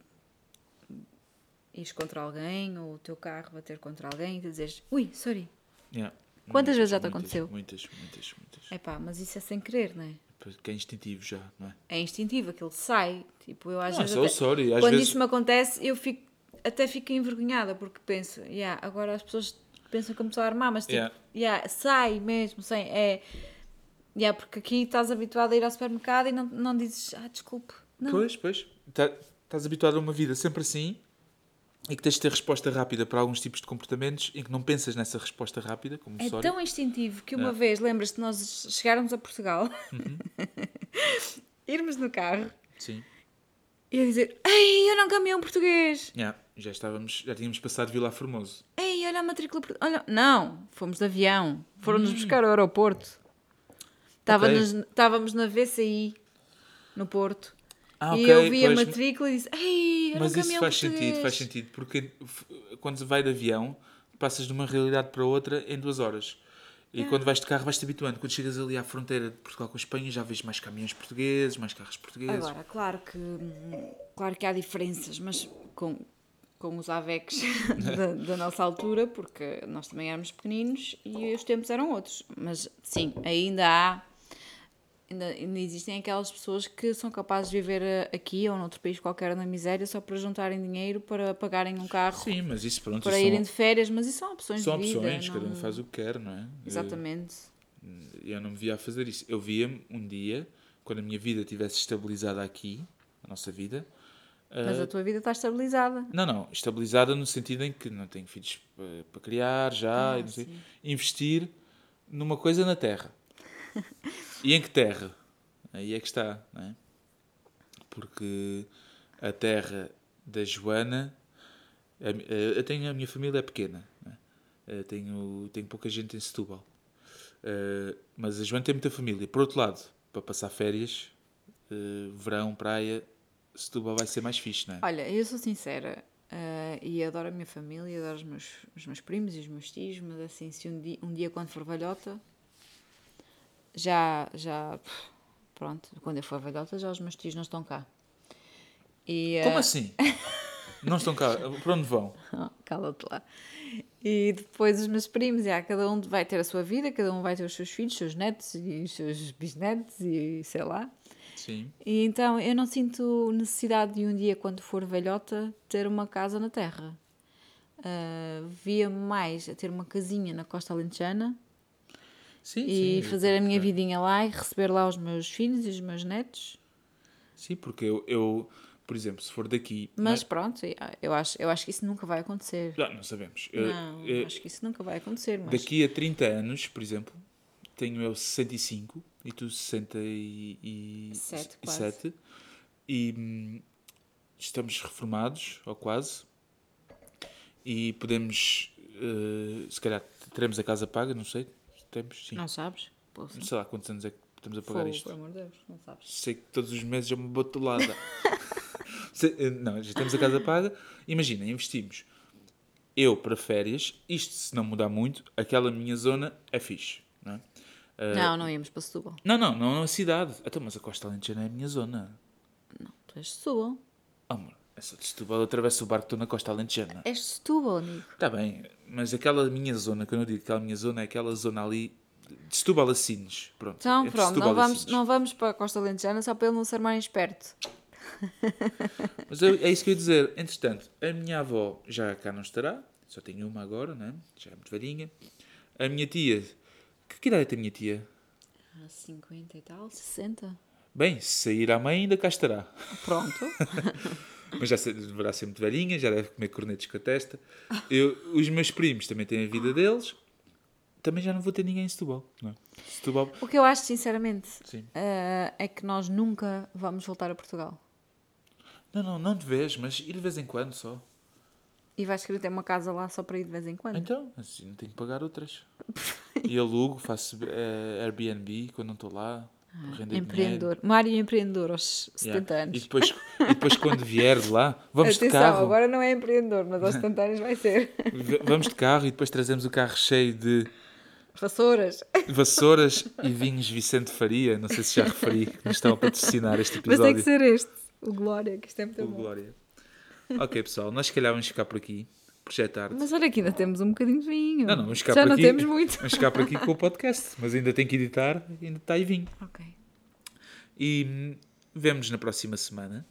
ires contra alguém ou o teu carro bater contra alguém e tu dizes ui, sorry. Yeah. Quantas muitas, vezes já te aconteceu? Muitas, muitas, muitas. É pá, mas isso é sem querer, não é? que é instintivo já, não é? É instintivo, aquilo sai. Tipo, eu às não, vezes. Até, sorry, às quando vezes... isso me acontece, eu fico, até fico envergonhada porque penso, yeah, agora as pessoas pensam que eu me estou a armar, mas tipo, yeah. Yeah, sai mesmo, sem. É, yeah, porque aqui estás habituado a ir ao supermercado e não, não dizes, ah, desculpe. Não. Pois, pois. Tá, estás habituado a uma vida sempre assim e que tens de ter resposta rápida para alguns tipos de comportamentos em que não pensas nessa resposta rápida, como É tão instintivo que uma é. vez, lembras-te, nós chegarmos a Portugal, uhum. irmos no carro Sim. e eu dizer: Ei, olha um caminhão português! Yeah, já estávamos, já tínhamos passado Vila Formoso. Ei, olha a matrícula. Olha... Não, fomos de avião, foram-nos hum. buscar ao aeroporto. Estávamos, okay. estávamos na VCI, no Porto. Ah, okay, e eu vi pois, a matrícula e disse: Ei, Mas isso faz português. sentido, faz sentido, porque quando vai de avião, passas de uma realidade para outra em duas horas. E é. quando vais de carro, vais-te habituando. Quando chegas ali à fronteira de Portugal com a Espanha, já vês mais caminhões portugueses, mais carros portugueses. Agora, claro que, claro que há diferenças, mas com, com os AVECs da, da, nossa altura, porque nós também éramos pequeninos e os tempos eram outros. Mas sim, ainda há ainda, ainda existem aquelas pessoas que são capazes de viver eh, aqui ou noutro país qualquer na miséria só para juntarem dinheiro para pagarem um carro. Sim, mas isso pronto. Para irem são, de férias, mas isso são opções são de vida. São opções, não... cada um faz o que quer, não é? Exatamente. Eu, eu não me via a fazer isso. Eu via-me um dia, quando a minha vida tivesse estabilizada aqui, a nossa vida, Mas Ah, a tua vida está estabilizada. Não, não, estabilizada no sentido em que não tenho filhos para, para criar já, Ah, e sei. investir numa coisa na terra. e em que terra? Aí é que está, não é? Porque a terra da Joana, eh, eu tenho, a minha família é pequena, é? Eh, tenho, tenho pouca gente em Setúbal. Eh, mas a Joana tem muita família. Por outro lado, para passar férias, eh, verão, praia, Setúbal vai ser mais fixe, não é? Olha, eu sou sincera eh, e adoro a minha família, adoro os meus, os meus primos e os meus tios, mas assim, se um dia, um dia quando for velhota, já, já, pronto, quando eu for velhota, já os meus tios não estão cá. E, Como eh, assim? Não estão cá? Para onde vão? Oh, Cala-te lá. E depois os meus primos, já, cada um vai ter a sua vida, cada um vai ter os seus filhos, os seus netos e os seus bisnetos e sei lá. Sim. E então eu não sinto necessidade de um dia, quando for velhota, ter uma casa na terra. Ah, Via-me mais a ter uma casinha na Costa Alentejana Sim, e sim, fazer a minha vidinha lá e receber lá os meus filhos e os meus netos. Sim, porque eu, eu, por exemplo, se for daqui. Mas pronto, eu acho, eu acho que isso nunca vai acontecer. não, não sabemos. Eu- Não, eu- acho que isso nunca vai acontecer. Mas... daqui a 30 anos, por exemplo, tenho eu 65 e tu 67. Sete, e, sete, e hum, estamos reformados, ou quase, e podemos, eh, se calhar, teremos a casa paga, não sei. Temos, sim. Não sabes? Poxa. Sei lá quantos anos é que estamos a pagar Fogo, isto. por amor de Deus, não sabes. sei que todos os meses é uma botulada. Eh, não, já temos a casa paga. Imagina, investimos. Eu para férias, isto se não mudar muito, aquela minha zona é fixe. Não, é? Eh, Não, não íamos para Setúbal. não, não, não é a cidade. Então, mas a Costa Alentejana é a minha zona. Tu és de Setúbal. Oh, amor, é só de Setúbal, eu atravesso o barco, estou na Costa Alentejana. És de Setúbal, amigo. Está bem, mas aquela minha zona, quando eu digo aquela minha zona, é aquela zona ali de Setúbal a Sines. Pronto, Então, entre pronto, não vamos, não vamos para a Costa Alentejana só para ele não ser mais esperto. Mas eu- é isso que eu ia dizer. Entretanto, a minha avó já cá não estará, só tenho uma agora, né? já é muito velhinha. A minha tia, que, que idade tem a minha tia? Ah, 50 e tal, 60. Bem, se sair à mãe, ainda cá estará. Pronto. Mas já se- deverá ser muito velhinha, já deve comer cornetos com a testa. Eu, os meus primos também têm a vida deles. Também já não vou ter ninguém em Setúbal. Não é? Setúbal, o que eu acho, sinceramente, ah, é que nós nunca vamos voltar a Portugal. Não, não, não de vez, mas ir de vez em quando só. E vais querer ter uma casa lá só para ir de vez em quando. Então, assim não tenho que pagar outras. E alugo, faço eh, Airbnb quando não estou lá. dinheiro. empreendedor. Mário empreendedor aos 70 Yeah. anos. E depois, e depois quando vier de lá, vamos de Atenção, carro. agora não é empreendedor, mas aos 70 anos vai ser. Vamos de carro e depois trazemos o carro cheio de Vassouras. vassouras e vinhos Vicente Faria. Não sei se já referi que nos estão a patrocinar este Mas tem episódio. que ser este. O Glória, que isto é muito O bom. Glória. Ok, pessoal, nós se calhar vamos ficar por aqui. Já é tarde. Mas olha que ainda temos um bocadinho de vinho. Não, não, vamos ficar Já por não aqui. temos muito. Vamos ficar por aqui com o podcast. Mas ainda tenho que editar, ainda está aí vinho. Ok. E hum, vemos na próxima semana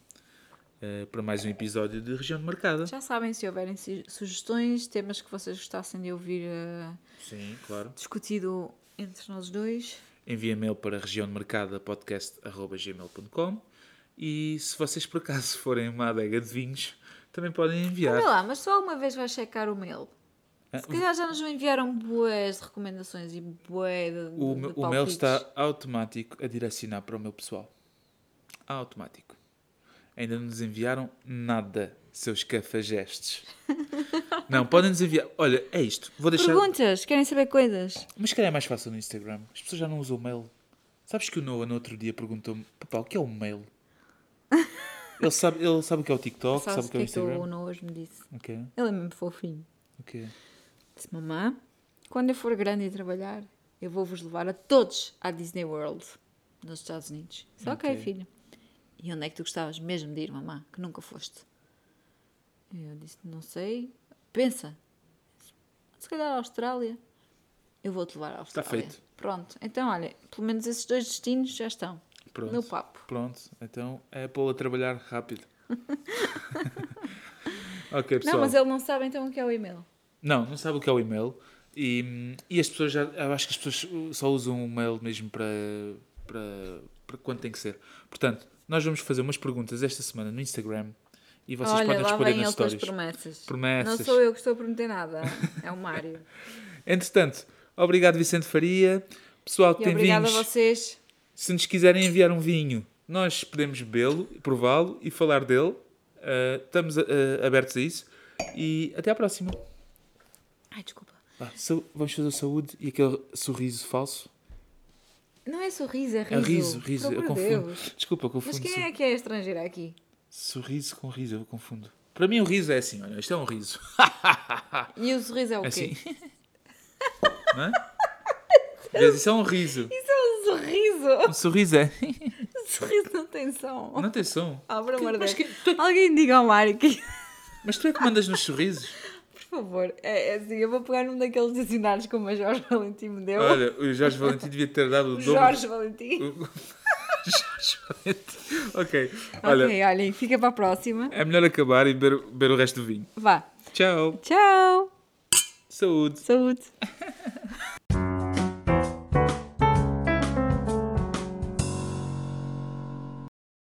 eh, para mais um episódio de Região de Marcada. Já sabem, se houverem su- sugestões, temas que vocês gostassem de ouvir eh, Sim, claro. discutido entre nós dois. Envia mail para regiãodemarcada.podcast.gmail.com e se vocês por acaso forem uma adega de vinhos, também podem enviar. Olha lá, mas só uma vez vais checar o mail. Ah, Se calhar já nos enviaram boas recomendações e bué de, O, de o mail está automático a direcionar para o meu pessoal. Automático. Ainda não nos enviaram nada, seus cafajestes. não, podem nos enviar. Olha, é isto. Vou deixar. Perguntas, querem saber coisas? Mas se calhar é mais fácil no Instagram. As pessoas já não usam o mail. Sabes que o Noah no outro dia perguntou-me: Papá, o que é o mail? Ele sabe, ele sabe o que é o TikTok, sabe o que é o Instagram. o me disse? Ok, Ele é mesmo fofinho. ok. Disse, mamã, quando eu for grande e trabalhar, eu vou-vos levar a todos à Disney World, nos Estados Unidos. Disse, ok, Ok. filho. E onde é que tu gostavas mesmo de ir, mamã, que nunca foste? E eu disse, não sei. Pensa. Se calhar a Austrália. Eu vou-te levar à Está Austrália. feito. Pronto. Então, olha, pelo menos esses dois destinos já estão Pronto. no papo. Pronto, então é pô-lo a trabalhar rápido. ok, pessoal. Não, mas ele não sabe então o que é o e-mail. Não, não sabe o que é o e-mail. E, e as pessoas já. Eu acho que as pessoas só usam o mail mesmo para, para, para quando tem que ser. Portanto, nós vamos fazer umas perguntas esta semana no Instagram e vocês Olha, podem responder nas stories. promessas. Promessas. Não sou eu que estou a prometer nada. É o Mário. Entretanto, obrigado Vicente Faria. Pessoal que E tem obrigada vinhos, a vocês. Se nos quiserem enviar um vinho, nós podemos bebê-lo, prová-lo e falar dele. Uh, estamos uh, abertos a isso. E até à próxima. Ai, desculpa. Vá, sau- vamos fazer saúde e aquele sorriso falso. Não é sorriso, é É riso. riso, riso. Por Eu confundo. Deus. Desculpa, eu confundo. Mas quem é que é estrangeira aqui? Sorriso com riso, eu confundo. Para mim, o riso é assim: olha, isto é um riso. E o sorriso é o quê? Assim. Não é? Vês, Isso é um riso. Isso é sorriso. Um sorriso é. sorriso não tem som. Não tem som. Ah, por amor de que- Alguém diga ao Mário que... Mas tu é que mandas nos sorrisos? Por favor, é, é assim, eu vou pegar num daqueles dicionários como a Jorge Valentim me deu. Olha, o Jorge Valentim devia ter dado o o dobro. Jorge Valentim. O- Jorge Valentim. Ok. Olha, Ok, olhem, fica para a próxima. é melhor acabar e beber, beber o resto do vinho. Vá. Tchau. Tchau. Saúde. Saúde.